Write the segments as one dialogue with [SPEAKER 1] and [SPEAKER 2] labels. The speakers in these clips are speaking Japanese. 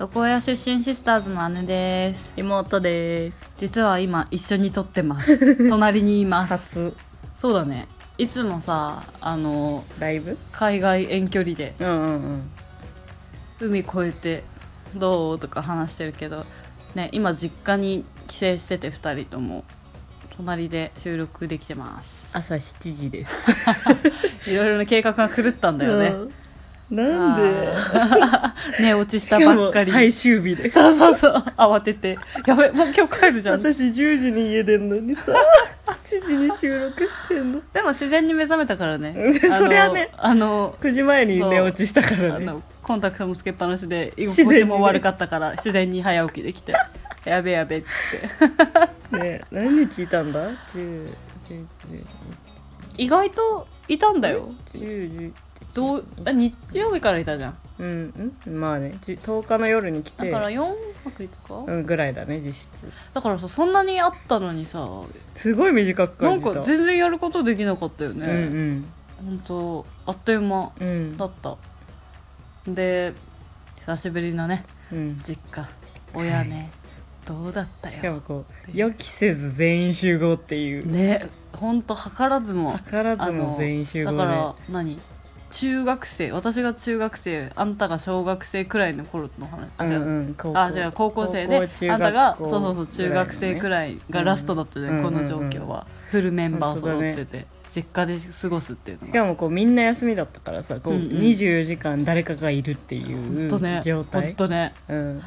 [SPEAKER 1] 床屋出身シスターズの姉です。
[SPEAKER 2] 妹です。
[SPEAKER 1] 実は今一緒に撮ってます。隣にいます。
[SPEAKER 2] 初。
[SPEAKER 1] そうだね。いつもさあの
[SPEAKER 2] ライブ？
[SPEAKER 1] 海外遠距離で。
[SPEAKER 2] うんうんうん。
[SPEAKER 1] 海越えてどうとか話してるけどね今実家に帰省してて2人とも。隣で収録できてます。
[SPEAKER 2] 朝7時です
[SPEAKER 1] いろいろな計画が狂ったんだよね、
[SPEAKER 2] うん。なんで？
[SPEAKER 1] ね落ちしたばっかり。
[SPEAKER 2] 最終日で。す
[SPEAKER 1] そうそうそう。慌てて。やべもう今日帰るじゃん。
[SPEAKER 2] 私10時に家出んのにさ。7時に収録してんの。
[SPEAKER 1] でも自然に目覚めたからね。
[SPEAKER 2] うん。そりゃね。
[SPEAKER 1] あの
[SPEAKER 2] 9時前に寝落ちしたからね。
[SPEAKER 1] のコンタクトもつけっぱなしで居心地も悪かったから自然に早起きできて。やべやべっつって。
[SPEAKER 2] ね何日いたんだ？10 10
[SPEAKER 1] 意外といたんだよ。
[SPEAKER 2] 10 10
[SPEAKER 1] どうあ日曜日からいたじゃん。
[SPEAKER 2] うんうん。まあね10 10日の夜に来て。
[SPEAKER 1] だから4泊5日、
[SPEAKER 2] うんぐらいだね実質。
[SPEAKER 1] だからさそんなにあったのにさ。
[SPEAKER 2] すごい短く
[SPEAKER 1] なん
[SPEAKER 2] 感じた。
[SPEAKER 1] か全然やることできなかったよね、
[SPEAKER 2] うん
[SPEAKER 1] 本当あっという間
[SPEAKER 2] うん。うん
[SPEAKER 1] だった。で久しぶりのね
[SPEAKER 2] うん。
[SPEAKER 1] 実家。親ねどうだった
[SPEAKER 2] しかも
[SPEAKER 1] よ
[SPEAKER 2] こう予期せず全員集合っていう。
[SPEAKER 1] ねほんと図らずも
[SPEAKER 2] 図らずも全員集合で
[SPEAKER 1] だから何？中学生。私が中学生あんたが小学生くらいの頃の話。あ違う、
[SPEAKER 2] うんうん
[SPEAKER 1] あ違う高校生であんたがそうそうそう中学生くらいがラストだったじゃん、
[SPEAKER 2] うん
[SPEAKER 1] この状況は、フルメンバー揃ってて、実家で過ごすっていう
[SPEAKER 2] しかもこうみんな休みだったからさこう
[SPEAKER 1] うんうん。
[SPEAKER 2] 24時間誰かがいるっていう状態、
[SPEAKER 1] とね。
[SPEAKER 2] うん、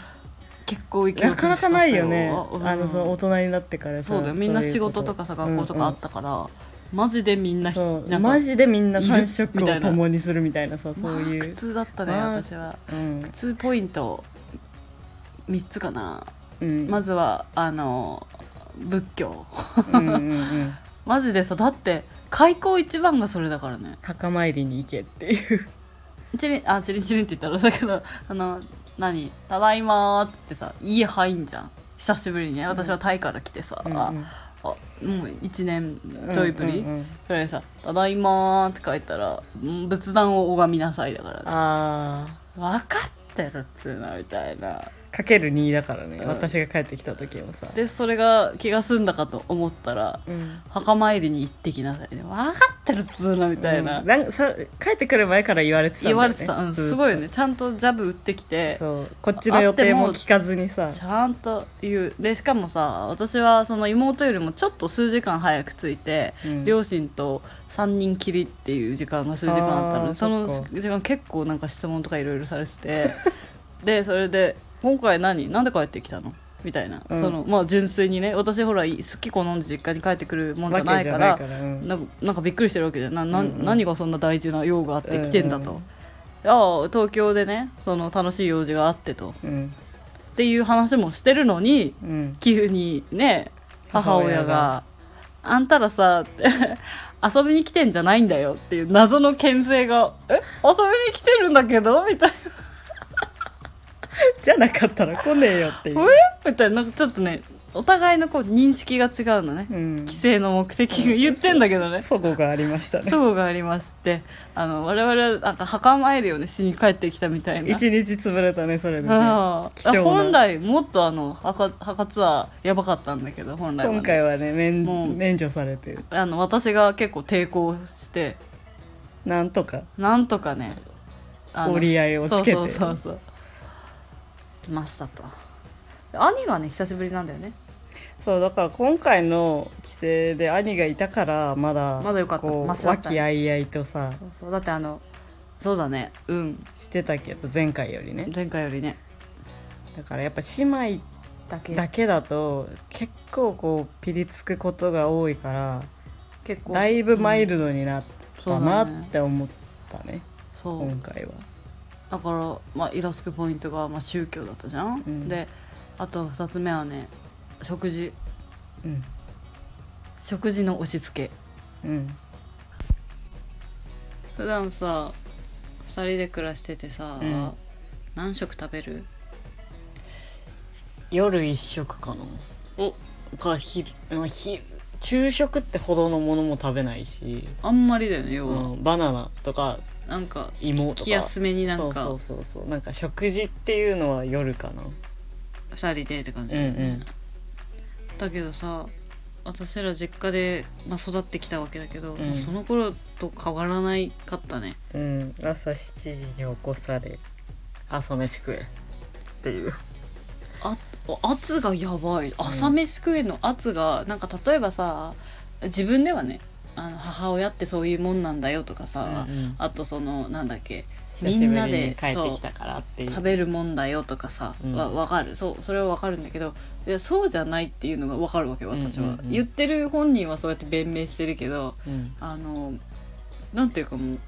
[SPEAKER 1] 結構勢い
[SPEAKER 2] なかなかないよね。
[SPEAKER 1] うん。
[SPEAKER 2] あのその大人になってから。さ
[SPEAKER 1] そうだよ。みんな仕事とかさ学校とかあったから、マジでみんなひ
[SPEAKER 2] そう。
[SPEAKER 1] な
[SPEAKER 2] マジでみんない
[SPEAKER 1] る
[SPEAKER 2] 3食を共にするみたいなさそういう、
[SPEAKER 1] まあ苦痛だったね
[SPEAKER 2] まあ
[SPEAKER 1] 私は。
[SPEAKER 2] うん。
[SPEAKER 1] 苦痛ポイント3つかな。
[SPEAKER 2] うん、
[SPEAKER 1] まずはあの仏教。
[SPEAKER 2] うんうんうん。
[SPEAKER 1] マジでさだって開口一番がそれだからね。
[SPEAKER 2] 墓参りに行けっていう。
[SPEAKER 1] チリンあチリンチリンって言ったらだけどあの何「ただいま」っつってさ家入んじゃん。久しぶりにね私はタイから来てさ、
[SPEAKER 2] うんうん。
[SPEAKER 1] ああもう1年ちょいぶり
[SPEAKER 2] うんうんうん。
[SPEAKER 1] くらいさ「ただいま」って書いたら「うん仏壇を拝みなさい」だからね。
[SPEAKER 2] あ
[SPEAKER 1] 分かってるっつうのみたいな。
[SPEAKER 2] ーかける2だからね、
[SPEAKER 1] うん。
[SPEAKER 2] 私が帰ってきた時もさ。
[SPEAKER 1] でそれが気が済んだかと思ったら
[SPEAKER 2] うん。
[SPEAKER 1] 墓参りに行ってきなさい。ね分かってるっつうのみたいな、
[SPEAKER 2] うん。なんさ帰ってくる前から言われてたんだ
[SPEAKER 1] 言われてた、うん、
[SPEAKER 2] ずっと。
[SPEAKER 1] すごいよね。ちゃんとジャブ打ってきて。
[SPEAKER 2] そう。こっちの予定も聞かずにさ。
[SPEAKER 1] ちゃんと言う。でしかもさ私はその妹よりもちょっと数時間早く着いて、
[SPEAKER 2] うん。
[SPEAKER 1] 両親と3人きりっていう時間が数時間あったの
[SPEAKER 2] あー
[SPEAKER 1] でその
[SPEAKER 2] そっか
[SPEAKER 1] 時間結構なんか質問とかいろいろされてて。でそれで「今回何？なんで帰ってきたの?」みたいな、
[SPEAKER 2] うん。
[SPEAKER 1] そのまあ純粋にね。私ほら好き好んで実家に帰ってくるもんじゃないから
[SPEAKER 2] なん。
[SPEAKER 1] かびっくりしてるわけじゃん。なな、
[SPEAKER 2] うんうん。
[SPEAKER 1] 何がそんな大事な用があって来てんだと、
[SPEAKER 2] うんうん
[SPEAKER 1] ああ東京でねその楽しい用事があってと。
[SPEAKER 2] うん。
[SPEAKER 1] っていう話もしてるのに
[SPEAKER 2] うん。
[SPEAKER 1] 急にね母
[SPEAKER 2] 母
[SPEAKER 1] 親が
[SPEAKER 2] 親が「
[SPEAKER 1] あんたらさ」っ て遊びに来てんじゃないんだよっていう謎の牽制が「え？遊びに来てるんだけど?」みたいな
[SPEAKER 2] じゃなかったら来ねえよっていう、「
[SPEAKER 1] えみたいななんかちょっとねお互いのこう認識が違うのね。
[SPEAKER 2] うん、
[SPEAKER 1] 帰省の目的が。言ってんだけどね。
[SPEAKER 2] そこがありましたね。
[SPEAKER 1] そうがありまして。あの我々はなんか墓参りをね。しに帰ってきたみたいな。
[SPEAKER 2] 一日潰れたねそれでね。
[SPEAKER 1] あ
[SPEAKER 2] 貴重な。
[SPEAKER 1] 本来もっとあの墓墓ツアーやばかったんだけど本来はね、
[SPEAKER 2] 今回はね免
[SPEAKER 1] もう
[SPEAKER 2] 免除されて
[SPEAKER 1] あの私が結構抵抗して。
[SPEAKER 2] なんとか。
[SPEAKER 1] なんとかねあの
[SPEAKER 2] 折り合いをつけて。
[SPEAKER 1] そうそうそうそう。来ました。と兄がね久しぶりなんだよね。
[SPEAKER 2] そうだから今回の帰省で兄がいたからまだ
[SPEAKER 1] まだよかった。
[SPEAKER 2] こう
[SPEAKER 1] マシだった
[SPEAKER 2] 和気あいあいとさ。
[SPEAKER 1] そうそう。だってあのそうだね。うん
[SPEAKER 2] してたけど前回よりね。
[SPEAKER 1] 前回よりね。
[SPEAKER 2] だからやっぱ姉妹
[SPEAKER 1] だけ
[SPEAKER 2] だけだと結構こうピリつくことが多いから
[SPEAKER 1] 結構
[SPEAKER 2] だいぶマイルドになっ
[SPEAKER 1] そう
[SPEAKER 2] たな
[SPEAKER 1] だね。
[SPEAKER 2] って思ったね。
[SPEAKER 1] そう。
[SPEAKER 2] 今回は
[SPEAKER 1] だから、まあ、イラつくポイントが、まあ、宗教だったじゃん、
[SPEAKER 2] うん。
[SPEAKER 1] であと2つ目はね食事。
[SPEAKER 2] うん。
[SPEAKER 1] 食事の押し付け。
[SPEAKER 2] うん。
[SPEAKER 1] 普段さ2人で暮らしててさ、
[SPEAKER 2] うん。
[SPEAKER 1] 何食食べる？
[SPEAKER 2] 夜一食かな。
[SPEAKER 1] お。
[SPEAKER 2] か昼まあ昼昼食ってほどのものも食べないし、
[SPEAKER 1] あんまりだよね要は、
[SPEAKER 2] うん、バナナとか
[SPEAKER 1] なんか
[SPEAKER 2] 芋とか。
[SPEAKER 1] 気休めになんか。
[SPEAKER 2] そうそうそうそう。なんか食事っていうのは夜かな。
[SPEAKER 1] 2人でって感じだよね、
[SPEAKER 2] うんうん。
[SPEAKER 1] だけどさ私ら実家で、まあ、育ってきたわけだけど、
[SPEAKER 2] うん。
[SPEAKER 1] その頃と変わらないかったね。
[SPEAKER 2] うん。朝7時に起こされ朝飯食えっていう。
[SPEAKER 1] あ圧がやばい。朝飯食えの？圧がなんか例えばさ自分ではねあの母親ってそういうもんなんだよとかさ、
[SPEAKER 2] うんうん。
[SPEAKER 1] あとそのなんだっけみんなで食べるもんだよとかさ、
[SPEAKER 2] うん。
[SPEAKER 1] わ分かる。そうそれは分かるんだけどいやそうじゃないっていうのが分かるわけよ私は、
[SPEAKER 2] うんうん。うん
[SPEAKER 1] 言ってる本人はそうやって弁明してるけど
[SPEAKER 2] うん。
[SPEAKER 1] あのなんていうかもう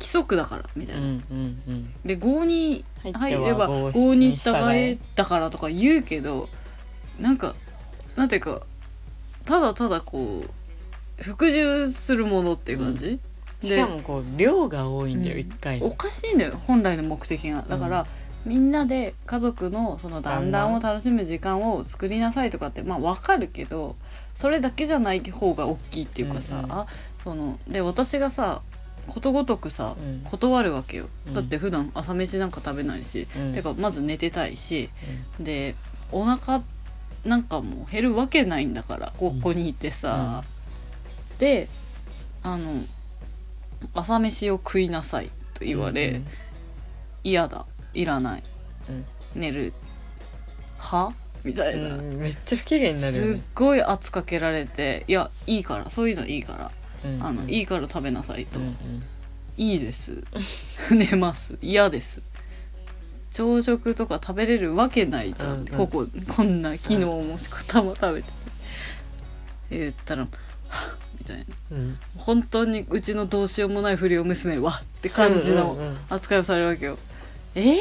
[SPEAKER 1] 規則だからみたいな、
[SPEAKER 2] うんうんうん。
[SPEAKER 1] で郷に
[SPEAKER 2] 入
[SPEAKER 1] 入れば
[SPEAKER 2] 郷
[SPEAKER 1] 郷に従え。だからとか言うけどなんかなんていうかただただこう服従するものっていう感じ、
[SPEAKER 2] しかもこう量が多いんだよ
[SPEAKER 1] うん。
[SPEAKER 2] 一回
[SPEAKER 1] おかしいんだよ本来の目的が。だから、みんなで家族のその団らんを楽しむ時間を作りなさいとかってまあわかるけどそれだけじゃない方が大きいっていうかさ、
[SPEAKER 2] うんうん。
[SPEAKER 1] あそので私がさことごとくさ、
[SPEAKER 2] うん。
[SPEAKER 1] 断るわけよ、
[SPEAKER 2] うん。
[SPEAKER 1] だって普段朝飯なんか食べないし、
[SPEAKER 2] うん。
[SPEAKER 1] てかまず寝てたいしでお腹なんかもう減るわけないんだからここにいてさ、であの朝飯を食いなさいと言われ、
[SPEAKER 2] うん
[SPEAKER 1] 嫌だ。いらない。
[SPEAKER 2] うん。
[SPEAKER 1] 寝る。は？みたいな、
[SPEAKER 2] うん。めっちゃ不機嫌になるよ
[SPEAKER 1] すっ
[SPEAKER 2] ね
[SPEAKER 1] ごい圧かけられていやいいから。そういうのいいから、
[SPEAKER 2] うん
[SPEAKER 1] あのいいから食べなさいと、
[SPEAKER 2] うんうん。
[SPEAKER 1] いいです。寝ます。嫌です。朝食とか食べれるわけないじゃん、
[SPEAKER 2] うんうん。
[SPEAKER 1] こここんな昨日もしこたま食べてて。言ったら「はっみたいな。
[SPEAKER 2] うん。
[SPEAKER 1] 本当にうちのどうしようもない不良娘はって感じの
[SPEAKER 2] うんうんうん
[SPEAKER 1] 扱いをされるわけよ、え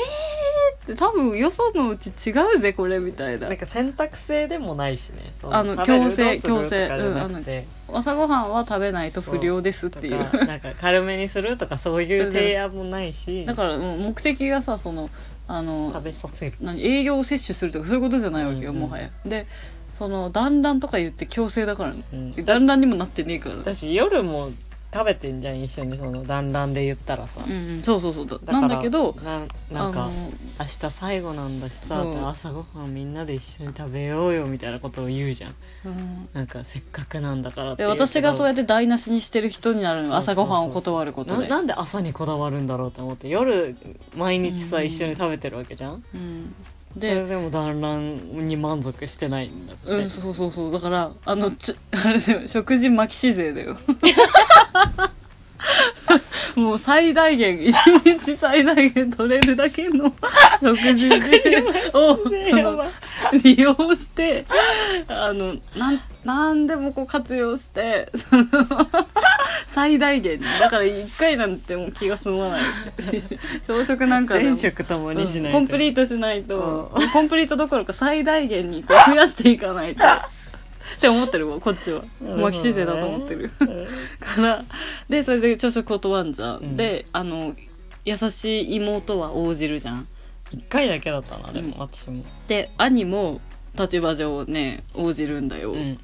[SPEAKER 1] 多分よそのうち違うぜこれみたいな。
[SPEAKER 2] なんか選択制でもないしね。そ
[SPEAKER 1] あの強制強制。
[SPEAKER 2] とかじゃなくて。
[SPEAKER 1] 朝ごはんは食べないと不良ですっていう。
[SPEAKER 2] なんか軽めにするとかそういう提案もないし。
[SPEAKER 1] だから目的がさそのあの
[SPEAKER 2] 食べさせる。
[SPEAKER 1] 何営業を摂取するとかそういうことじゃないわけよ、
[SPEAKER 2] うんうん。
[SPEAKER 1] もはや。でその団らんとか言って強制だからね。
[SPEAKER 2] うん。
[SPEAKER 1] 団らんにもなってねえから。
[SPEAKER 2] 私夜も食べてんじゃん一緒にその団らんで言ったらさ、
[SPEAKER 1] うんうんそうそうそう。だなんだけど
[SPEAKER 2] ななんか
[SPEAKER 1] あの
[SPEAKER 2] 明日最後なんだしさ、朝ごはんみんなで一緒に食べようよみたいなことを言うじゃん。
[SPEAKER 1] うん。
[SPEAKER 2] なんかせっかくなんだからって
[SPEAKER 1] 私がそうやって台無しにしてる人になるの？朝ごはんを断ることで。
[SPEAKER 2] ななんで朝にこだわるんだろうと思って。夜毎日さ、
[SPEAKER 1] うん。
[SPEAKER 2] 一緒に食べてるわけじゃん。
[SPEAKER 1] うん
[SPEAKER 2] それ
[SPEAKER 1] で
[SPEAKER 2] でも団らんに満足してないんだって、
[SPEAKER 1] うんそうそうそう。だからあのち あれだよ。食事巻き自勢だよ。もう最大限一日最大限取れるだけの 食事を利用してあのなんなんでもこう活用して最大限にだから1回なんてもう気が済まない。朝食なんかでも。
[SPEAKER 2] 全食ともにしないと、
[SPEAKER 1] コンプリートしないと、コンプリートどころか最大限にこう増やしていかないと。って思ってるわこっちは。巻き姿勢だと思ってる。からでそれで朝食断んじゃん、
[SPEAKER 2] うん。
[SPEAKER 1] であの優しい妹は応じるじゃん。
[SPEAKER 2] 一回だけだったなでも、
[SPEAKER 1] うん。
[SPEAKER 2] 私も。
[SPEAKER 1] で兄も立場上ね応じるんだよ、
[SPEAKER 2] うんうん。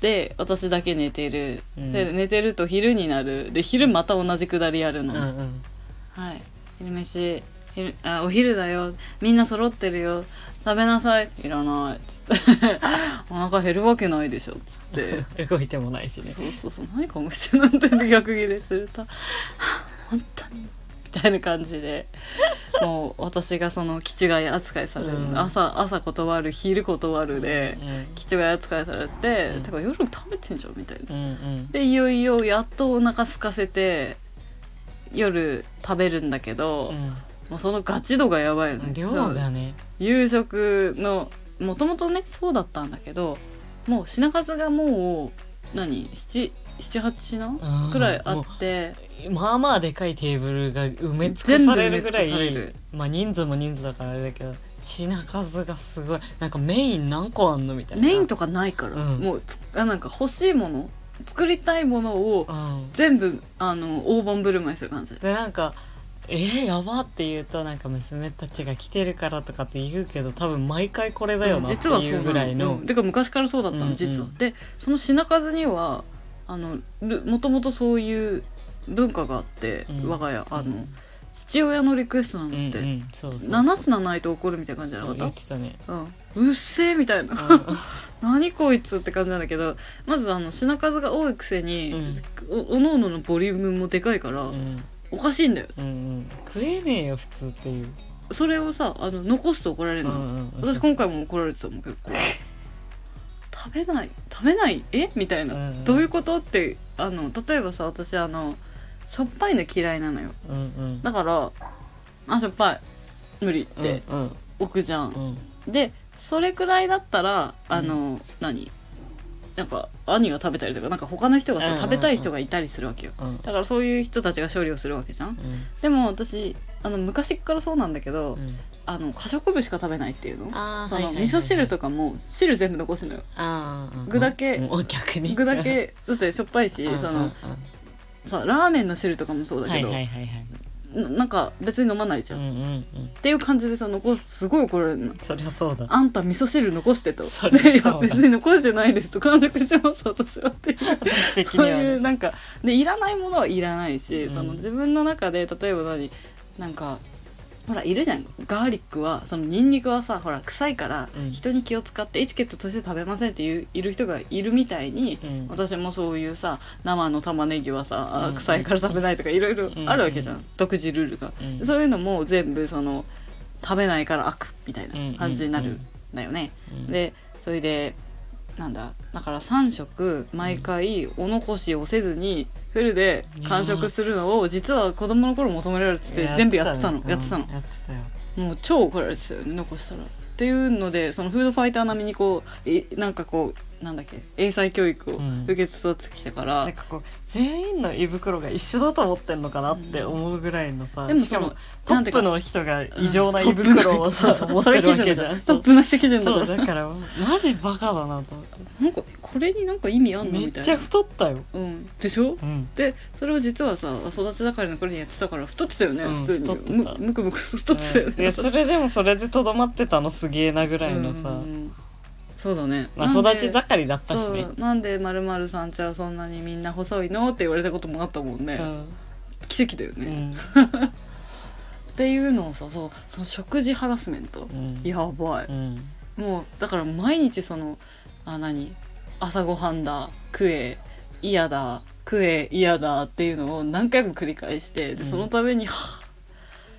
[SPEAKER 1] で私だけ寝てる、
[SPEAKER 2] うん。
[SPEAKER 1] で寝てると昼になる。で昼また同じくだりやるの、
[SPEAKER 2] うんうん。
[SPEAKER 1] はい。昼飯昼あお昼だよ。みんな揃ってるよ。食べなさい。いらない。っつって。お腹減るわけないでしょ。っつって。
[SPEAKER 2] 動いてもないしね。
[SPEAKER 1] そうそうそう。何考えてんのって逆ギレすると。は あ本当に。みたいな感じでもう私がその気違い扱いされる、
[SPEAKER 2] うん。
[SPEAKER 1] 朝朝断る昼断るで
[SPEAKER 2] うん
[SPEAKER 1] 気違い扱いされて、
[SPEAKER 2] うん。
[SPEAKER 1] てか夜も食べてんじゃんみたいな。
[SPEAKER 2] うんうん。
[SPEAKER 1] でいよいよやっとお腹空かせて夜食べるんだけど、もうそのガチ度がやばいよね。
[SPEAKER 2] うん量がね。
[SPEAKER 1] 夕食のもともとねそうだったんだけどもう品数がもう何？78品
[SPEAKER 2] うん。
[SPEAKER 1] くらいあって。
[SPEAKER 2] まあまあでかいテーブルが埋め尽くされるぐらいまあ人数も人数だからあれだけど品数がすごい。なんかメイン何個あんのみたいな。
[SPEAKER 1] メインとかないから、
[SPEAKER 2] うん。
[SPEAKER 1] もうつあなんか欲しいもの作りたいものを
[SPEAKER 2] うん。
[SPEAKER 1] 全部あの大盤振る舞いする感じ。
[SPEAKER 2] でなんかえー、やばって言うとなんか娘たちが来てるからとかって言うけど多分毎回これだよなって
[SPEAKER 1] 実はそう
[SPEAKER 2] いうぐらいの、
[SPEAKER 1] うん、てか昔からそうだったの、
[SPEAKER 2] うんうん。
[SPEAKER 1] 実は。でその品数にはあのるもともとそういう文化があって、
[SPEAKER 2] うん。
[SPEAKER 1] 我が家あの、
[SPEAKER 2] うん。
[SPEAKER 1] 父親のリクエストなのって、
[SPEAKER 2] うんうん。そうそうそう。
[SPEAKER 1] 7品ないと怒るみたいな感じじゃな。かっ
[SPEAKER 2] たね。
[SPEAKER 1] たうん。うっせえみたいな。
[SPEAKER 2] うん。
[SPEAKER 1] 何こいつって感じなんだけどまずあの品数が多いくせに、おおのおののボリュームもでかいから、
[SPEAKER 2] うん。
[SPEAKER 1] おかしいんだよ。
[SPEAKER 2] うんうん。食えねえよ普通っていう、
[SPEAKER 1] それをさあの残すと怒られるの、
[SPEAKER 2] ん。
[SPEAKER 1] 私今回も怒られてたもん結構食べない食べない？え？みたいな、
[SPEAKER 2] うんうん。
[SPEAKER 1] どういうこと？ってあの例えばさ私あのしょっぱいの嫌いなのよ。
[SPEAKER 2] うんうん。
[SPEAKER 1] だからあしょっぱい。無理って
[SPEAKER 2] うんうん。
[SPEAKER 1] 置くじゃん、
[SPEAKER 2] うん。
[SPEAKER 1] でそれくらいだったらあの、何？なんか兄が食べたりとかなんか他の人がさ、
[SPEAKER 2] うんうんうん。
[SPEAKER 1] 食べたい人がいたりするわけよ。
[SPEAKER 2] うん。
[SPEAKER 1] だからそういう人たちが処理をするわけじゃん。
[SPEAKER 2] うん。
[SPEAKER 1] でも私あの昔っからそうなんだけど、
[SPEAKER 2] うん
[SPEAKER 1] あの可食部しか食べないっていうの？その味噌汁とかも汁全部残すのよ。具だけ。
[SPEAKER 2] 逆に。
[SPEAKER 1] 具だけだってしょっぱいしそのさラーメンの汁とかもそうだ
[SPEAKER 2] はい
[SPEAKER 1] けど、
[SPEAKER 2] はいはいはい。
[SPEAKER 1] ななんか別に飲まないじゃん、っ
[SPEAKER 2] うんうんうん。
[SPEAKER 1] ていう感じでさ残すすごい怒られるの。
[SPEAKER 2] そりゃそうだ。
[SPEAKER 1] あんた味噌汁残してと。
[SPEAKER 2] そり
[SPEAKER 1] いや別に残してないですと完食してます私はっていう。そういうなんかでいらないものはいらないし、
[SPEAKER 2] うん。
[SPEAKER 1] その自分の中で例えば何なんかほらいるじゃん。ガーリックはそのニンニクはさほら臭いから
[SPEAKER 2] うん。
[SPEAKER 1] 人に気を使ってエチケットとして食べませんっていういる人がいるみたいに、
[SPEAKER 2] うん。
[SPEAKER 1] 私もそういうさ生の玉ねぎはさ、あ
[SPEAKER 2] うん。
[SPEAKER 1] 臭いから食べないとかいろいろあるわけじゃん。独自ルールが、
[SPEAKER 2] うん。
[SPEAKER 1] そういうのも全部その食べないから悪みたいな感じになるんだよね、
[SPEAKER 2] うん。
[SPEAKER 1] でそれでなんだだから3食毎回お残しをせずにフルで完食するのを実は子供の頃求められてて全部やってたの。やってたの。
[SPEAKER 2] うんやってたよ。
[SPEAKER 1] もう超怒られてたよ。ね残したら。っていうのでそのフードファイター並みにこうえなんかこうなんだっけ英才教育を
[SPEAKER 2] うん。
[SPEAKER 1] 受けつつってきたから、
[SPEAKER 2] なんかこう全員の胃袋が一緒だと思ってんのかなって思うぐらいのさ、
[SPEAKER 1] でも
[SPEAKER 2] しかもトップの人が異常な胃袋をさ、持ってるわけじゃん。
[SPEAKER 1] トップの人基準だ
[SPEAKER 2] そう
[SPEAKER 1] から
[SPEAKER 2] だからマジバカだなと思って。
[SPEAKER 1] なんかこれになんか意味あんの？
[SPEAKER 2] めっちゃ
[SPEAKER 1] みたいな、
[SPEAKER 2] 太ったよ、
[SPEAKER 1] うん、でしょ？
[SPEAKER 2] うん、
[SPEAKER 1] でそれを実はさ育ち盛りの頃にやってたから太ってたよね、
[SPEAKER 2] うん
[SPEAKER 1] 普通に。
[SPEAKER 2] 太ってた。
[SPEAKER 1] むむくむく太ってたよね、
[SPEAKER 2] でそれでもそれでとどまってたのすげえなぐらいのさ、
[SPEAKER 1] うん。そうだね。
[SPEAKER 2] まあ、
[SPEAKER 1] なんで
[SPEAKER 2] 育ち盛りだったしね。
[SPEAKER 1] そう。なんでまるまるさんちはそんなにみんな細いの？って言われたこともあったもんね、
[SPEAKER 2] うん。
[SPEAKER 1] 奇跡だよね、っ
[SPEAKER 2] うん。
[SPEAKER 1] ていうのをさそうその食事ハラスメント、
[SPEAKER 2] うん。
[SPEAKER 1] やばい、
[SPEAKER 2] うん。
[SPEAKER 1] もうだから毎日そのあ何？朝ごはんだ食え嫌だ食え嫌だっていうのを何回も繰り返してで
[SPEAKER 2] うん。
[SPEAKER 1] そのために、は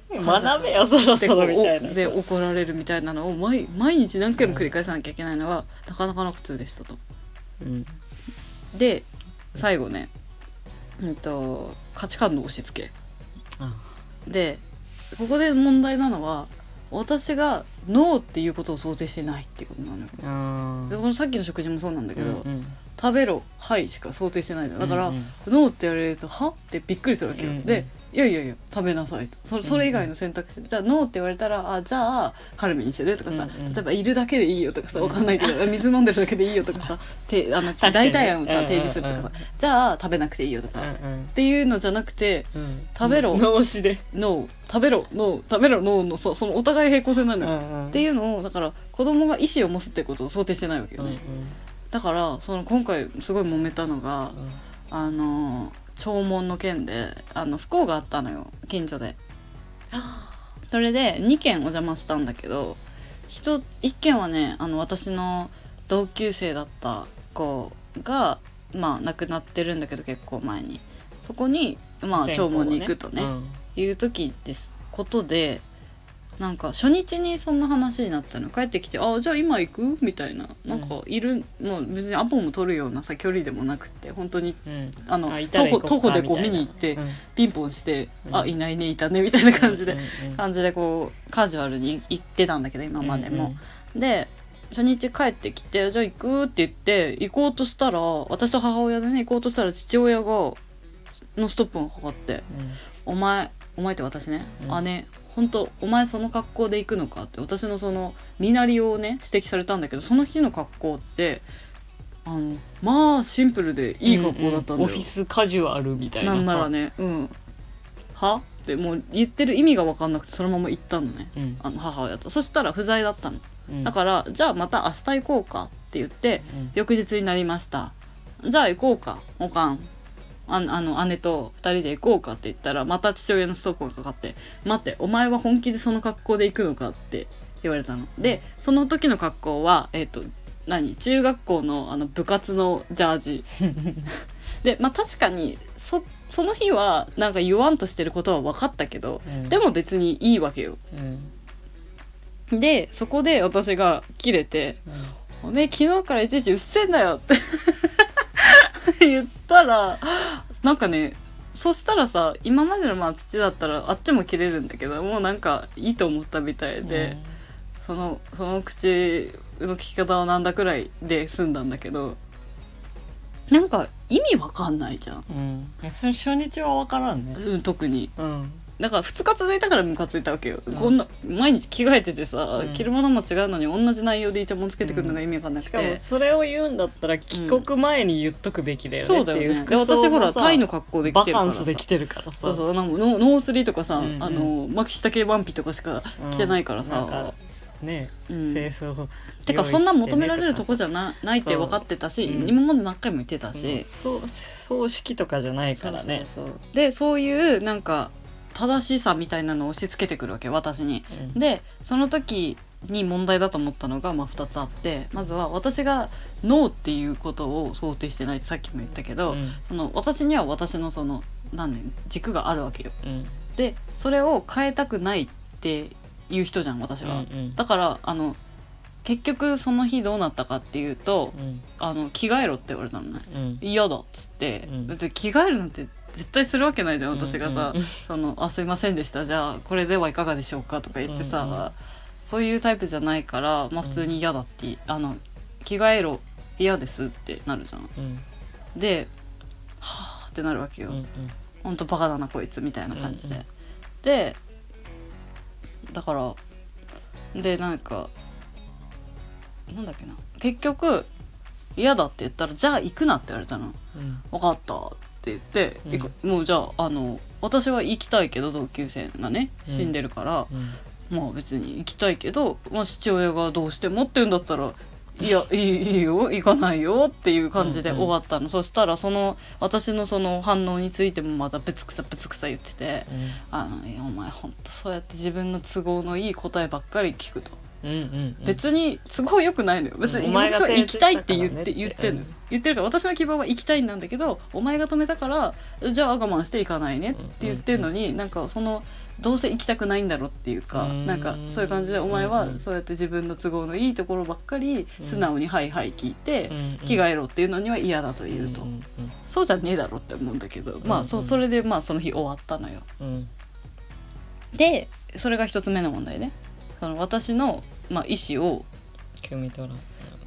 [SPEAKER 2] 学べよそろそろみたいな。
[SPEAKER 1] で怒られるみたいなのを毎毎日何回も繰り返さなきゃいけないのはなかなかの苦痛でしたと。
[SPEAKER 2] うん。
[SPEAKER 1] で最後ね、うん、と価値観の押し付け。
[SPEAKER 2] あ。
[SPEAKER 1] でここで問題なのは私がノーっていうことを想定してないっていうことなのよ。
[SPEAKER 2] あ
[SPEAKER 1] でこのさっきの食事もそうなんだけど、
[SPEAKER 2] うん
[SPEAKER 1] 食べろはいしか想定してないだから、
[SPEAKER 2] うんうん。
[SPEAKER 1] ノーって言われるとは？ってびっくりするわけよ、
[SPEAKER 2] うんうん。
[SPEAKER 1] でいやいやいや食べなさいと。それそれ以外の選択肢、じゃあノーって言われたらあじゃあカルメにするとかさ、
[SPEAKER 2] うんうん。
[SPEAKER 1] 例えばいるだけでいいよとかさわかんないけど 水飲んでるだけでいいよとかさてあの代替案をさ
[SPEAKER 2] うんうん
[SPEAKER 1] 提示するとかさ、
[SPEAKER 2] うん
[SPEAKER 1] じゃあ食べなくていいよとか、っ
[SPEAKER 2] うん。
[SPEAKER 1] ていうのじゃなくて
[SPEAKER 2] うん。
[SPEAKER 1] 食べろ。
[SPEAKER 2] 脳死で。
[SPEAKER 1] ノー。食べろ。ノー。食べろ。ノーのさそのお互い平行線なのよ、
[SPEAKER 2] ん
[SPEAKER 1] っていうのをだから子供が意思を持つってことを想定してないわけよね、
[SPEAKER 2] うんうん。
[SPEAKER 1] だからその今回すごい揉めたのが、あの弔問の件であの不幸があったのよ近所で。それで2軒お邪魔したんだけど1軒はねあの私の同級生だった子がまあ亡くなってるんだけど結構前に。そこにまあ弔問に行くとね
[SPEAKER 2] うん。
[SPEAKER 1] いう時です。ことでなんか初日にそんな話になったの。帰ってきて「あじゃあ今行く?」みたいな。なんかいる、もう別にアポも取るようなさ距離でもなくて本当に
[SPEAKER 2] うん。
[SPEAKER 1] あの徒歩徒歩でこう見に行って
[SPEAKER 2] うん。
[SPEAKER 1] ピンポンして「
[SPEAKER 2] うん。
[SPEAKER 1] あいないねいたね」みたいな感じで、
[SPEAKER 2] うんうん
[SPEAKER 1] 感じでこうカジュアルに行ってたんだけど今までも。で初日帰ってきて「じゃあ行く?」って言って行こうとしたら私と母親でね行こうとしたら父親がのストップをかかって「お前お前って私ね、
[SPEAKER 2] うん。
[SPEAKER 1] 姉本当お前その格好で行くのか?」って私のその身なりをね指摘されたんだけどその日の格好ってあのまあシンプルでいい格好だったんだよ。
[SPEAKER 2] ううオフィスカジュアルみたいなさ。
[SPEAKER 1] なんならねうん。は？ってもう言ってる意味が分かんなくてそのまま行ったのね。
[SPEAKER 2] うん。
[SPEAKER 1] あの母親と。そしたら不在だったの。
[SPEAKER 2] うん。
[SPEAKER 1] だからじゃあまた明日行こうかって言って
[SPEAKER 2] うん。
[SPEAKER 1] 翌日になりました。じゃあ行こうか。おかんああの姉と2人で行こうかって言ったらまた父親のストップがかかって「待ってお前は本気でその格好で行くのか?」って言われたの。でその時の格好はえっ、と何？中学校のあの部活のジャージ でまあ確かにそその日はなんか言わんとしてることは分かったけど
[SPEAKER 2] うん
[SPEAKER 1] でも別にいいわけよ。
[SPEAKER 2] うん
[SPEAKER 1] でそこで私が切れて
[SPEAKER 2] うん
[SPEAKER 1] おめえ昨日からいちいちうっせんだよって言ったらなんかねそしたらさ今までのまあ土だったらあっちも切れるんだけどもうなんかいいと思ったみたいで、そのその口の聞き方はなんだくらいで済んだんだけどなんか意味わかんないじゃん、
[SPEAKER 2] うん。えそれ初日は分からんね。
[SPEAKER 1] うん、特に。
[SPEAKER 2] うん
[SPEAKER 1] だから2日続いたからムカついたわけよ、
[SPEAKER 2] うん。
[SPEAKER 1] こんな毎日着替えててさ、
[SPEAKER 2] うん。
[SPEAKER 1] 着るものも違うのに同じ内容でイチャモンつけてくるのが意味わかんなく
[SPEAKER 2] し
[SPEAKER 1] て、
[SPEAKER 2] かもそれを言うんだったら帰国前に言っとくべきだよねっていう
[SPEAKER 1] そうだよね。で私ほら
[SPEAKER 2] さ
[SPEAKER 1] タイの格好で来
[SPEAKER 2] バ
[SPEAKER 1] てるからさ。
[SPEAKER 2] カンスで来てるからさ。
[SPEAKER 1] そうそうなんかノノースリーとかさ、
[SPEAKER 2] うんうん。
[SPEAKER 1] あの巻き下系ワンピとかしか着てないからさ、
[SPEAKER 2] ね
[SPEAKER 1] うん。
[SPEAKER 2] 清掃
[SPEAKER 1] てかそんな求められるとこじ
[SPEAKER 2] ゃ
[SPEAKER 1] ゃなないって分かってたし、
[SPEAKER 2] そううん。
[SPEAKER 1] 今まで何回も言ってたし、
[SPEAKER 2] そう葬式とかじゃないからね。
[SPEAKER 1] そうそうそう。でそういうなんか正しさみたいなのを押し付けてくるわけ私に。
[SPEAKER 2] うん。
[SPEAKER 1] でその時に問題だと思ったのが、まあ、2つあってまずは私が「ノー」っていうことを想定してないってさっきも言ったけど、
[SPEAKER 2] うん。
[SPEAKER 1] その私には私のその何年軸があるわけよ。
[SPEAKER 2] うん。
[SPEAKER 1] でそれを変えたくないっていう人じゃん私は。
[SPEAKER 2] うんうん。
[SPEAKER 1] だからあの結局その日どうなったかっていうと
[SPEAKER 2] うん。
[SPEAKER 1] あの着替えろって言われたのね。
[SPEAKER 2] うん。
[SPEAKER 1] 嫌だっつって、
[SPEAKER 2] うん。
[SPEAKER 1] だって着替えるなんて絶対するわけないじゃん私がさ「
[SPEAKER 2] うんうん。
[SPEAKER 1] そのあすいませんでしたじゃあこれではいかがでしょうか」とか言ってさ、
[SPEAKER 2] うんうん。
[SPEAKER 1] そういうタイプじゃないから、まあ、普通に嫌だって、あの着替えろ嫌ですってなるじゃん。
[SPEAKER 2] うん。
[SPEAKER 1] ではあってなるわけよ。
[SPEAKER 2] うん
[SPEAKER 1] ほんとバカだなこいつみたいな感じで、
[SPEAKER 2] うんうん
[SPEAKER 1] でだからでなんかなんだっけな。結局嫌だって言ったらじゃあ行くなって言われたの。
[SPEAKER 2] うん。
[SPEAKER 1] 分かった。って言って、
[SPEAKER 2] うん。
[SPEAKER 1] もうじゃああの私は行きたいけど同級生がね
[SPEAKER 2] うん。
[SPEAKER 1] 死んでるから、
[SPEAKER 2] うん。
[SPEAKER 1] まあ別に行きたいけど、まあ、父親がどうしてもって言うんだったらいやいいいいよ行かないよっていう感じで
[SPEAKER 2] うんうん
[SPEAKER 1] 終わったの、そしたらその私のその反応についてもまたブツクサブツクサ言ってて
[SPEAKER 2] うん「
[SPEAKER 1] あのお前ほんとそうやって自分の都合のいい答えばっかり聞くと」
[SPEAKER 2] うんうんうん。
[SPEAKER 1] 別に都合良くないのよ。別に
[SPEAKER 2] お前が
[SPEAKER 1] 私は行きたいって言って。
[SPEAKER 2] 提示したからねって
[SPEAKER 1] 言ってんの言ってるから私の希望は行きたいんなんだけどお前が止めたからじゃあ我慢して行かないねって言ってるのに、なんかそのどうせ行きたくないんだろっていうか、
[SPEAKER 2] うん。
[SPEAKER 1] なんかそういう感じでお前は
[SPEAKER 2] うん
[SPEAKER 1] そうやって自分の都合のいいところばっかり素直に「はいはい」聞いて、
[SPEAKER 2] うん
[SPEAKER 1] 着替えろっていうのには嫌だと言うと、
[SPEAKER 2] うん
[SPEAKER 1] そうじゃねえだろって思うんだけど、まあそ
[SPEAKER 2] うん
[SPEAKER 1] それでまあその日終わったのよ。
[SPEAKER 2] うん。
[SPEAKER 1] でそれが一つ目の問題ね。その私の、まあ、意思を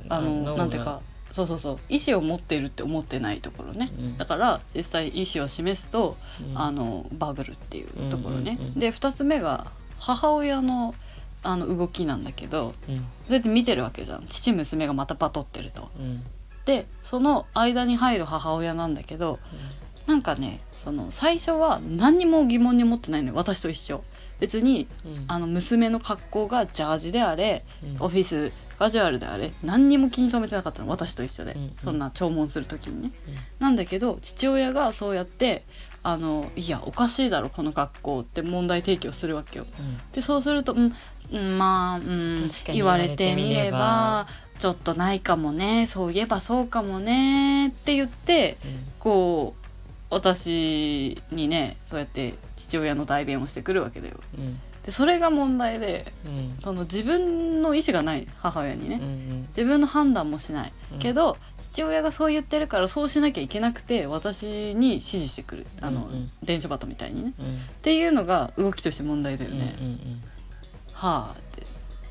[SPEAKER 1] あのなんていうかそうそうそう意思を持っているって思ってないところね、
[SPEAKER 2] うん。
[SPEAKER 1] だから実際意思を示すと、
[SPEAKER 2] うん。
[SPEAKER 1] あのバグるっていうところね、
[SPEAKER 2] うん。うんうん
[SPEAKER 1] で2つ目が母親のあの動きなんだけど
[SPEAKER 2] うん。
[SPEAKER 1] そうやって見てるわけじゃん。父娘がまたバトってると。
[SPEAKER 2] うん。
[SPEAKER 1] でその間に入る母親なんだけどなんかねその最初は何にも疑問に思ってないのよ。私と一緒別に
[SPEAKER 2] うん。
[SPEAKER 1] あの娘の格好がジャージであれ
[SPEAKER 2] うん。
[SPEAKER 1] オフィスカジュアルであれ何にも気に留めてなかったの私と一緒で、
[SPEAKER 2] うん。うん。
[SPEAKER 1] そんな弔問する時にね、
[SPEAKER 2] うん。
[SPEAKER 1] なんだけど父親がそうやってあのいやおかしいだろこの格好って問題提起をするわけよ。
[SPEAKER 2] うん。
[SPEAKER 1] でそうすると、うんうん、まあ、うん
[SPEAKER 2] 確かに
[SPEAKER 1] 言われてみれば
[SPEAKER 2] 言われてみれば。
[SPEAKER 1] ちょっとないかもねそういえばそうかもねって言ってこう私にねそうやって父親の代弁をしてくるわけだよ。
[SPEAKER 2] うん。
[SPEAKER 1] でそれが問題で
[SPEAKER 2] うん。
[SPEAKER 1] その自分の意思がない母親にね、
[SPEAKER 2] うん
[SPEAKER 1] 自分の判断もしない、
[SPEAKER 2] うん。
[SPEAKER 1] けど父親がそう言ってるからそうしなきゃいけなくて私に指示してくる。あの、
[SPEAKER 2] うんうん。
[SPEAKER 1] 電書バトみたいにね。
[SPEAKER 2] うん。
[SPEAKER 1] っていうのが動きとして問題だよ
[SPEAKER 2] うん
[SPEAKER 1] ね、
[SPEAKER 2] うん。
[SPEAKER 1] はあ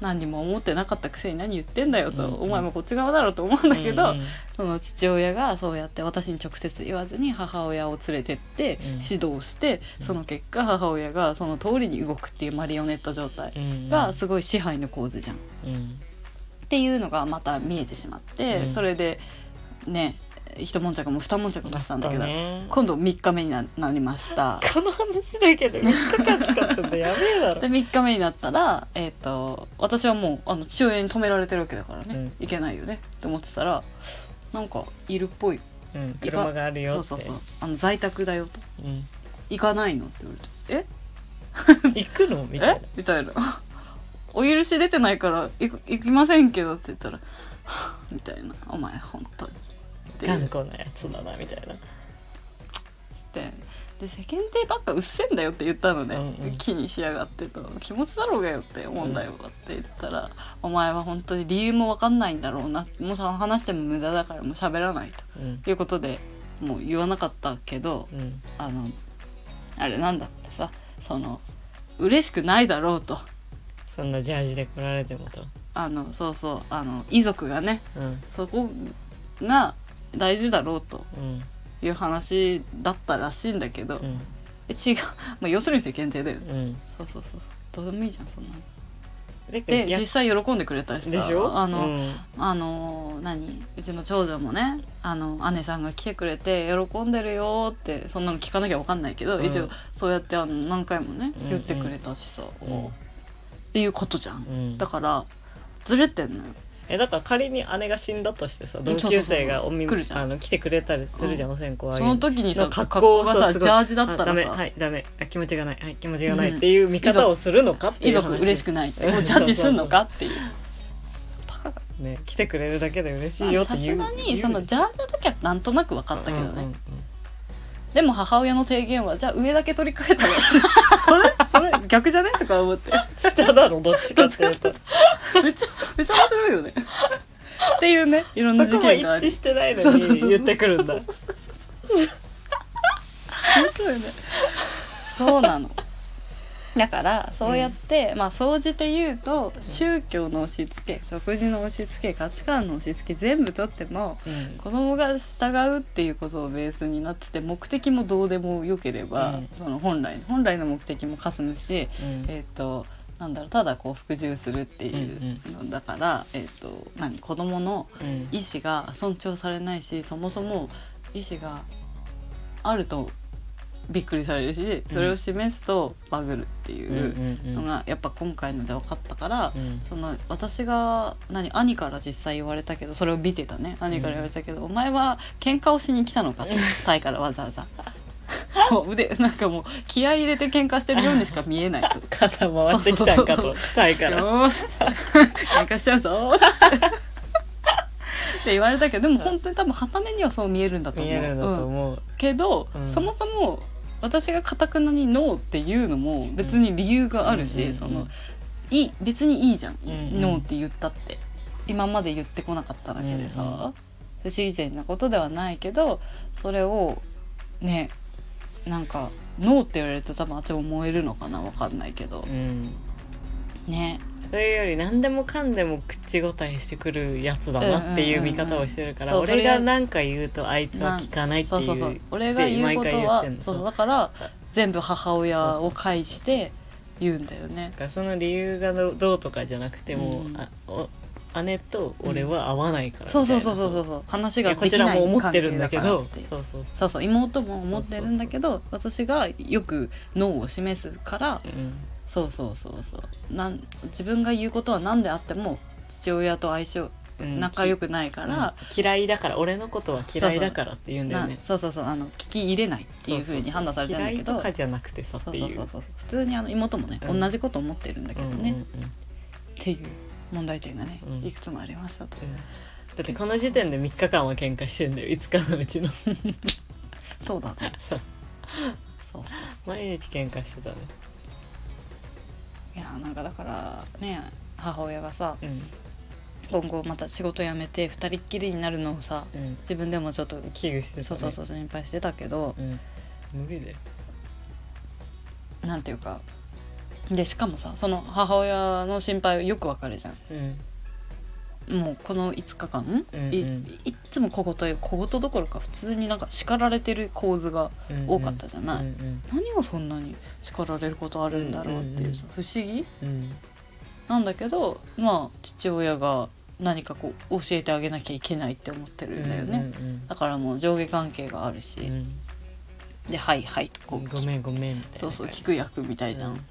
[SPEAKER 1] 何にも思ってなかったくせに何言ってんだよと、
[SPEAKER 2] うんうん。
[SPEAKER 1] お前もこっち側だろうと思うんだけど、
[SPEAKER 2] うんうん
[SPEAKER 1] その父親がそうやって私に直接言わずに母親を連れてって
[SPEAKER 2] うん。
[SPEAKER 1] 指導して、
[SPEAKER 2] うん。
[SPEAKER 1] その結果母親がその通りに動くっていうマリオネット状態
[SPEAKER 2] うん。
[SPEAKER 1] がすごい支配の構図じゃん。
[SPEAKER 2] うん。
[SPEAKER 1] っていうのがまた見えてしまって、
[SPEAKER 2] うん。
[SPEAKER 1] それでね一悶着も二悶着もしたんだけど、
[SPEAKER 2] ね。
[SPEAKER 1] 今度3日目にななりました。
[SPEAKER 2] この話だけで3日間使ったんだやべえだろ。
[SPEAKER 1] で3日目になったら、えー、と私はもうあの父親に止められてるわけだからね、
[SPEAKER 2] うん。
[SPEAKER 1] いけないよね。って思ってたらなんかいるっぽい。
[SPEAKER 2] うん車があるよって。
[SPEAKER 1] そうそうそう。あの在宅だよと。
[SPEAKER 2] うん。
[SPEAKER 1] 行かないのって言われて
[SPEAKER 2] 行くの「
[SPEAKER 1] え
[SPEAKER 2] みたい
[SPEAKER 1] え？みたいな「お許し出てないから行く行きませんけど」って言ったら「はぁみたいな「お前本当に」って
[SPEAKER 2] な
[SPEAKER 1] 言っ
[SPEAKER 2] 頑固なやつだなみたいな。
[SPEAKER 1] てで世間体ばっかうっせんだよって言ったのね、
[SPEAKER 2] うんうん。
[SPEAKER 1] 気にしやがってと気持ちだろうがよって思うんだよって言ったら、お前は本当に理由も分かんないんだろうな。もうその話しても無駄だからもう喋らない
[SPEAKER 2] うん。
[SPEAKER 1] ということでもう言わなかったけど
[SPEAKER 2] うん。
[SPEAKER 1] あのあれなんだってさその嬉しくないだろうと。
[SPEAKER 2] そんなジャージで来られてもと。
[SPEAKER 1] あのそうそうあの遺族がね
[SPEAKER 2] うん。
[SPEAKER 1] そこが大事だろうと
[SPEAKER 2] うん。
[SPEAKER 1] いう話だったらしいんだけど、
[SPEAKER 2] うん。
[SPEAKER 1] え違う、まあ、要するに世間体だよね。
[SPEAKER 2] うん。
[SPEAKER 1] そうそうそうどうでもいいじゃんそんなの。
[SPEAKER 2] で
[SPEAKER 1] 実際喜んでくれたしさ
[SPEAKER 2] でしょ？
[SPEAKER 1] あの、
[SPEAKER 2] うん。
[SPEAKER 1] あの何？うちの長女もねあの姉さんが来てくれて喜んでるよってそんなの聞かなきゃ分かんないけど、
[SPEAKER 2] うん。
[SPEAKER 1] 一応そうやってあの何回もね
[SPEAKER 2] うん
[SPEAKER 1] 言ってくれたしさ、
[SPEAKER 2] うん。
[SPEAKER 1] っていうことじゃん。だからずれてんのよ
[SPEAKER 2] えだから仮に姉が死んだとしてさ
[SPEAKER 1] ん
[SPEAKER 2] 同級生がお見
[SPEAKER 1] そうそうそう来るじゃん。
[SPEAKER 2] あの来てくれたりするじゃん、
[SPEAKER 1] う
[SPEAKER 2] お線香あ
[SPEAKER 1] そうの時にさ
[SPEAKER 2] の
[SPEAKER 1] 格
[SPEAKER 2] 格好
[SPEAKER 1] 好がさジャージだった
[SPEAKER 2] あダメ。
[SPEAKER 1] らさ、
[SPEAKER 2] はいダメ。あ気持ちがない。はい気持ちがない、
[SPEAKER 1] うん。
[SPEAKER 2] っていう見方をするのかってい
[SPEAKER 1] 遺
[SPEAKER 2] う話。
[SPEAKER 1] 族嬉しくない。ってもうジャッジすんのかっていう。
[SPEAKER 2] ね来てくれるだけで嬉しいよって
[SPEAKER 1] さ
[SPEAKER 2] 言う。
[SPEAKER 1] すがにそのジャージの時はなんとなく分かったけどね、でも母親の提言はじゃあ上だけ取り替えたらそれそれ逆じゃね？とか思って。
[SPEAKER 2] 下だろどっちかっていうと。
[SPEAKER 1] めっちゃめっちゃ面白いよね。っていうねいろんな事件があり。
[SPEAKER 2] 致してないのに言ってくるんだ。
[SPEAKER 1] 面白いね。そうなの だからそうやって、まあ総じて言うと宗教の押し付け食事の押し付け価値観の押し付け全部とっても
[SPEAKER 2] うん。
[SPEAKER 1] 子供が従うっていうことをベースになってて目的もどうでもよければ、
[SPEAKER 2] うん。
[SPEAKER 1] その本来本来の目的もかすむし、
[SPEAKER 2] うん。
[SPEAKER 1] えっ、となんだろうただこう服従するっていうのだから、えっ、と何子供の
[SPEAKER 2] うん。
[SPEAKER 1] 意思が尊重されないしそもそも意思があるとびっくりされるしそれを示すとバグるってい
[SPEAKER 2] うんうん
[SPEAKER 1] う
[SPEAKER 2] うん。
[SPEAKER 1] のがやっぱ今回ので分かったから、
[SPEAKER 2] うん。
[SPEAKER 1] その私が何兄から実際言われたけどそれを見てたね。兄から言われたけど、お前は喧嘩をしに来たのかと。タイからわざわざ。もう腕なんかもう気合い入れて喧嘩してるようにしか見えないと。
[SPEAKER 2] 肩回ってきたんかと。したいから。
[SPEAKER 1] よーし。喧嘩しちゃうぞ。って言われたけどでも本当に多分傍目にはそう見えるんだと思う。
[SPEAKER 2] 見えるんだと
[SPEAKER 1] う。ん。
[SPEAKER 2] 思う
[SPEAKER 1] けど、
[SPEAKER 2] うん。
[SPEAKER 1] そもそも私がかたくなにノーっていうのも別に理由があるし、
[SPEAKER 2] うん
[SPEAKER 1] そのいい別にいいじゃん、ノーって言ったって。今まで言ってこなかっただけでさ、不自然なことではないけどそれをねなんかノーって言われると多分あっちも燃えるのかな。わかんないけど。
[SPEAKER 2] うん。
[SPEAKER 1] ね
[SPEAKER 2] それより何でもかんでも口答えしてくるやつだなっていう見方をしてるから、俺が何か言うとあいつは聞かないっていう
[SPEAKER 1] そうそうそう俺が言うこと
[SPEAKER 2] 毎回言っ
[SPEAKER 1] はそうだから全部母親を介して言うんだよね。
[SPEAKER 2] その理由がどどうとかじゃなくても、
[SPEAKER 1] うん。
[SPEAKER 2] 姉と俺は合わないからみた
[SPEAKER 1] そ
[SPEAKER 2] いうな
[SPEAKER 1] そうそうそうそう話ができない
[SPEAKER 2] ちらも思ってるんだけど。そうそう。
[SPEAKER 1] そうそう。妹も思ってるんだけど私がよくノーを示すから
[SPEAKER 2] うん
[SPEAKER 1] そうそうそうそう。なん自分が言うことは何であっても父親と相性
[SPEAKER 2] うん
[SPEAKER 1] 仲良くないから、
[SPEAKER 2] うん。嫌いだから俺のことは嫌いだからって言うんだよ
[SPEAKER 1] な
[SPEAKER 2] ね。
[SPEAKER 1] そうそうそうあの聞き入れないっていうふうに判断されてるんだけど。
[SPEAKER 2] 嫌いとかじゃなくてさっ
[SPEAKER 1] そう
[SPEAKER 2] ていう
[SPEAKER 1] そうそう。そう。普通にあの妹もね、
[SPEAKER 2] うん。
[SPEAKER 1] 同じこと思ってるんだけどね、
[SPEAKER 2] うんうんうん。
[SPEAKER 1] っていう問題点がね、
[SPEAKER 2] うん。
[SPEAKER 1] いくつもありましたと、
[SPEAKER 2] うん。だってこの時点で3日間は喧嘩してんだよ5日のうちの。
[SPEAKER 1] そうだね。
[SPEAKER 2] そう
[SPEAKER 1] そうそう。
[SPEAKER 2] 毎日喧嘩してたね
[SPEAKER 1] いやなんかだからね母親がさ
[SPEAKER 2] うん。
[SPEAKER 1] 今後また仕事辞めて二人っきりになるのをさ
[SPEAKER 2] うん。
[SPEAKER 1] 自分でもちょっと
[SPEAKER 2] 危惧してた、ね、
[SPEAKER 1] そうそうそう。心配してたけど
[SPEAKER 2] うん。無理だよ。
[SPEAKER 1] なんていうかでしかもさその母親の心配よくわかるじゃん。
[SPEAKER 2] うん
[SPEAKER 1] もうこの5日間、
[SPEAKER 2] うんうん。
[SPEAKER 1] いいっつも小言よ小言どころか普通になんか叱られてる構図が多かったじゃない、
[SPEAKER 2] うん
[SPEAKER 1] 何をそんなに叱られることあるんだろうっていうさ、不思議
[SPEAKER 2] うん。うん。
[SPEAKER 1] なんだけどまあ父親が何かこう教えてあげなきゃいけないって思ってるんだよね、
[SPEAKER 2] うん
[SPEAKER 1] だからもう上下関係があるし、
[SPEAKER 2] うん。うん
[SPEAKER 1] で「はいはい」こう
[SPEAKER 2] ごめんごめんみたいな
[SPEAKER 1] そうそう聞く役みたいじゃん、
[SPEAKER 2] うん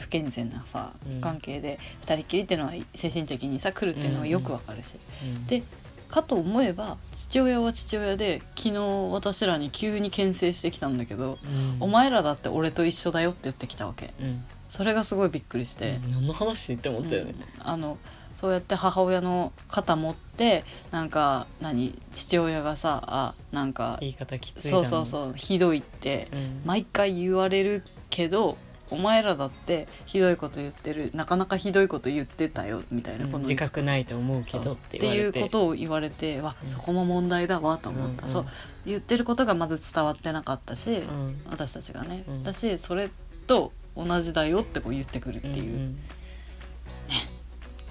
[SPEAKER 1] 不健全なさ、
[SPEAKER 2] うん。
[SPEAKER 1] 関係で二人きりっていうのは精神的にさ来るっていうのはよくわかるし、
[SPEAKER 2] うん。
[SPEAKER 1] でかと思えば父親は父親で昨日私らに急に牽制してきたんだけど、
[SPEAKER 2] うん。
[SPEAKER 1] お前らだって俺と一緒だよって言ってきたわけ。
[SPEAKER 2] うん。
[SPEAKER 1] それがすごいびっくりして、
[SPEAKER 2] 何の話って思ったよね。
[SPEAKER 1] うん。あのそうやって母親の肩持ってなんか何父親がさあなんか
[SPEAKER 2] 言い方きつい
[SPEAKER 1] そうそう
[SPEAKER 2] う
[SPEAKER 1] そうひどいって
[SPEAKER 2] うん。
[SPEAKER 1] 毎回言われるけどお前らだってひどいこと言ってるなかなかひどいこと言ってたよみたいな、この
[SPEAKER 2] 自覚ないと思うけどっ
[SPEAKER 1] っていうことを言われてわ
[SPEAKER 2] うん。
[SPEAKER 1] そこも問題だわと思った、
[SPEAKER 2] うん。
[SPEAKER 1] そう言ってることがまず伝わってなかったし、
[SPEAKER 2] うん。
[SPEAKER 1] 私たちがね、
[SPEAKER 2] うん。
[SPEAKER 1] だしそれと同じだよってこう言ってくるっていう、
[SPEAKER 2] んん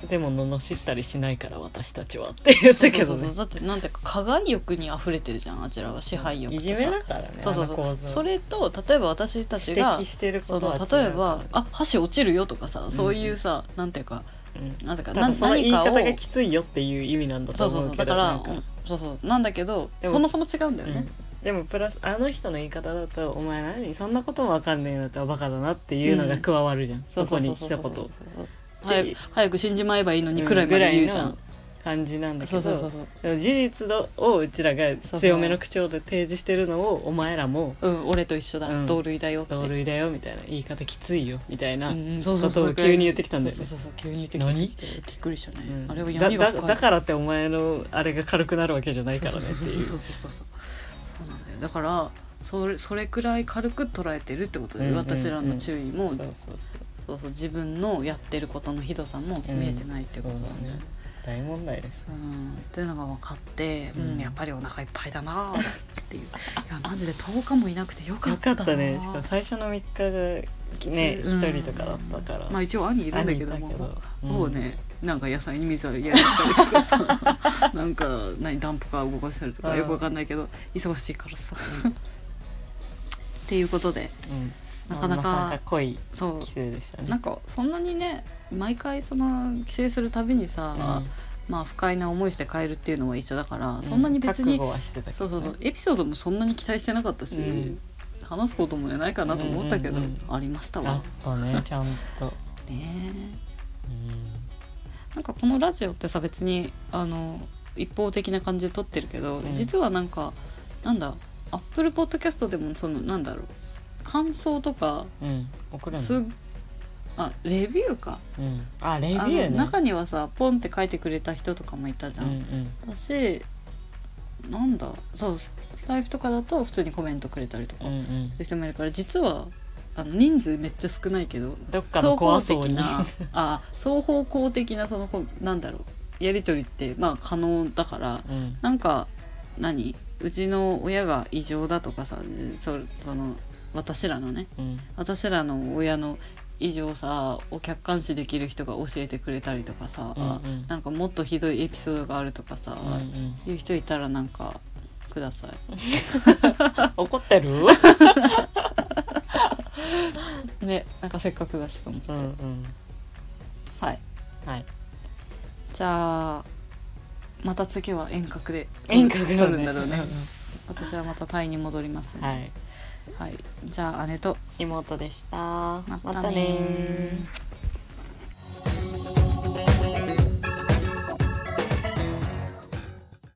[SPEAKER 2] でも罵ったりしないから私たちはって言ったけどね。
[SPEAKER 1] そうそうそう。だってなんていうか加害欲に溢れてるじゃんあちらは。支配欲
[SPEAKER 2] いじめだからね
[SPEAKER 1] そうそうそう。それと例えば私たちが
[SPEAKER 2] してる
[SPEAKER 1] そ
[SPEAKER 2] ことは違う
[SPEAKER 1] の例えば「あ箸落ちるよ」とかさ、
[SPEAKER 2] ん。
[SPEAKER 1] そういうさなんていうか
[SPEAKER 2] うん。
[SPEAKER 1] なんていうか
[SPEAKER 2] ただその言い方がきついよっていう意味なんだと
[SPEAKER 1] そうそう
[SPEAKER 2] 思
[SPEAKER 1] そうう。だから
[SPEAKER 2] けどなんか。
[SPEAKER 1] うんそうそう。なんだけどそもそも違うんだよね。
[SPEAKER 2] うん、でもプラスあの人の言い方だと「お前何？そんなことも分かんねえのってバカだな」っていうのが加わるじゃん、
[SPEAKER 1] そうそう
[SPEAKER 2] そこ
[SPEAKER 1] そうそうそう
[SPEAKER 2] に一言
[SPEAKER 1] 早く早く死んじまえばいいのにくらいま
[SPEAKER 2] ぐらい
[SPEAKER 1] で言うじゃん、
[SPEAKER 2] の感じなんだけど
[SPEAKER 1] そうそうそうそう。
[SPEAKER 2] でも事実をうちらが強めの口調で提示してるのをお前らも
[SPEAKER 1] うん、俺と一緒だ、
[SPEAKER 2] うん。
[SPEAKER 1] 同類だよ
[SPEAKER 2] 同類だよみたいな言い方きついよ。みたいな、ことを急に言ってきたんだよね。
[SPEAKER 1] 急に言ってきた。
[SPEAKER 2] 何？
[SPEAKER 1] びっくりしたね、
[SPEAKER 2] うん。
[SPEAKER 1] あれは
[SPEAKER 2] だ
[SPEAKER 1] 闇が
[SPEAKER 2] だだからってお前のあれが軽くなるわけじゃないからねっていう。
[SPEAKER 1] だからそれそれくらい軽く捉えてるってことで、
[SPEAKER 2] うんうんうん。
[SPEAKER 1] 私らの注意も、
[SPEAKER 2] そうそう
[SPEAKER 1] 自分のやってることのひどさも見えてないってことだね。
[SPEAKER 2] そうだね大問題です。
[SPEAKER 1] うん、っていうのが分かって、うん
[SPEAKER 2] うん。
[SPEAKER 1] やっぱりお腹いっぱいだなーっていう。いやマジで10日もいなくてよか
[SPEAKER 2] よ
[SPEAKER 1] ったな
[SPEAKER 2] かったね。しかも最初の3日がね一、
[SPEAKER 1] う。ん
[SPEAKER 2] 人とかだったから、
[SPEAKER 1] まあ一応兄いるんだけども。もうねなんか野菜に水やりしたりとかさ。なんか何ダンプカー動かしたりとか
[SPEAKER 2] うん
[SPEAKER 1] よくわかんないけど忙しいからさ。っていうことで
[SPEAKER 2] うん
[SPEAKER 1] なかなか
[SPEAKER 2] まあ濃いでしたね。
[SPEAKER 1] なんかそんなにね毎回その帰省するたびにさ、まあ不快な思いして帰るっていうのは一緒だから、
[SPEAKER 2] うん。
[SPEAKER 1] そんなに別に、
[SPEAKER 2] ね、
[SPEAKER 1] そうそうそう。エピソードもそんなに期待してなかったし、
[SPEAKER 2] うん。
[SPEAKER 1] 話すこともねないかなと思ったけど、
[SPEAKER 2] うんうんうん
[SPEAKER 1] ありましたわ。
[SPEAKER 2] あったねちゃんと、
[SPEAKER 1] ねなんかこのラジオってさ別にあの一方的な感じで撮ってるけど、
[SPEAKER 2] うん。
[SPEAKER 1] 実はなんかなんだアップルポッドキャストでもそのなんだろう感想とか
[SPEAKER 2] うん送るの？
[SPEAKER 1] すっあレビューか。
[SPEAKER 2] うん、あレビュ
[SPEAKER 1] あ
[SPEAKER 2] ーね。
[SPEAKER 1] の中にはさポンって書いてくれた人とかもいたじゃん、
[SPEAKER 2] うんうん。
[SPEAKER 1] だしなんだそうスタイフとかだと普通にコメントくれたりとか
[SPEAKER 2] うん
[SPEAKER 1] 人もいるから実はあの人数めっちゃ少ないけど
[SPEAKER 2] どっかの怖そうに。
[SPEAKER 1] 双方的なあ双方向的なそのこうなんだろうやり取りってまあ可能だから
[SPEAKER 2] うん。
[SPEAKER 1] なんか何？うちの親が異常だとかさそその私らのね
[SPEAKER 2] うん。
[SPEAKER 1] 私らの親の異常さを客観視できる人が教えてくれたりとかさ、
[SPEAKER 2] うんうん。
[SPEAKER 1] なんかもっとひどいエピソードがあるとかさ、
[SPEAKER 2] うんうん。
[SPEAKER 1] いう人いたらなんかください。
[SPEAKER 2] 怒ってる？
[SPEAKER 1] ねなんかせっかくだしと思って、
[SPEAKER 2] うんうん。
[SPEAKER 1] はい。
[SPEAKER 2] はい。
[SPEAKER 1] じゃあまた次は遠隔で
[SPEAKER 2] 遠隔ね。
[SPEAKER 1] るんだろうね。私はまたタイに戻りますので、
[SPEAKER 2] はい
[SPEAKER 1] はい、じゃあ姉と。
[SPEAKER 2] 妹でした。
[SPEAKER 1] またね
[SPEAKER 2] またね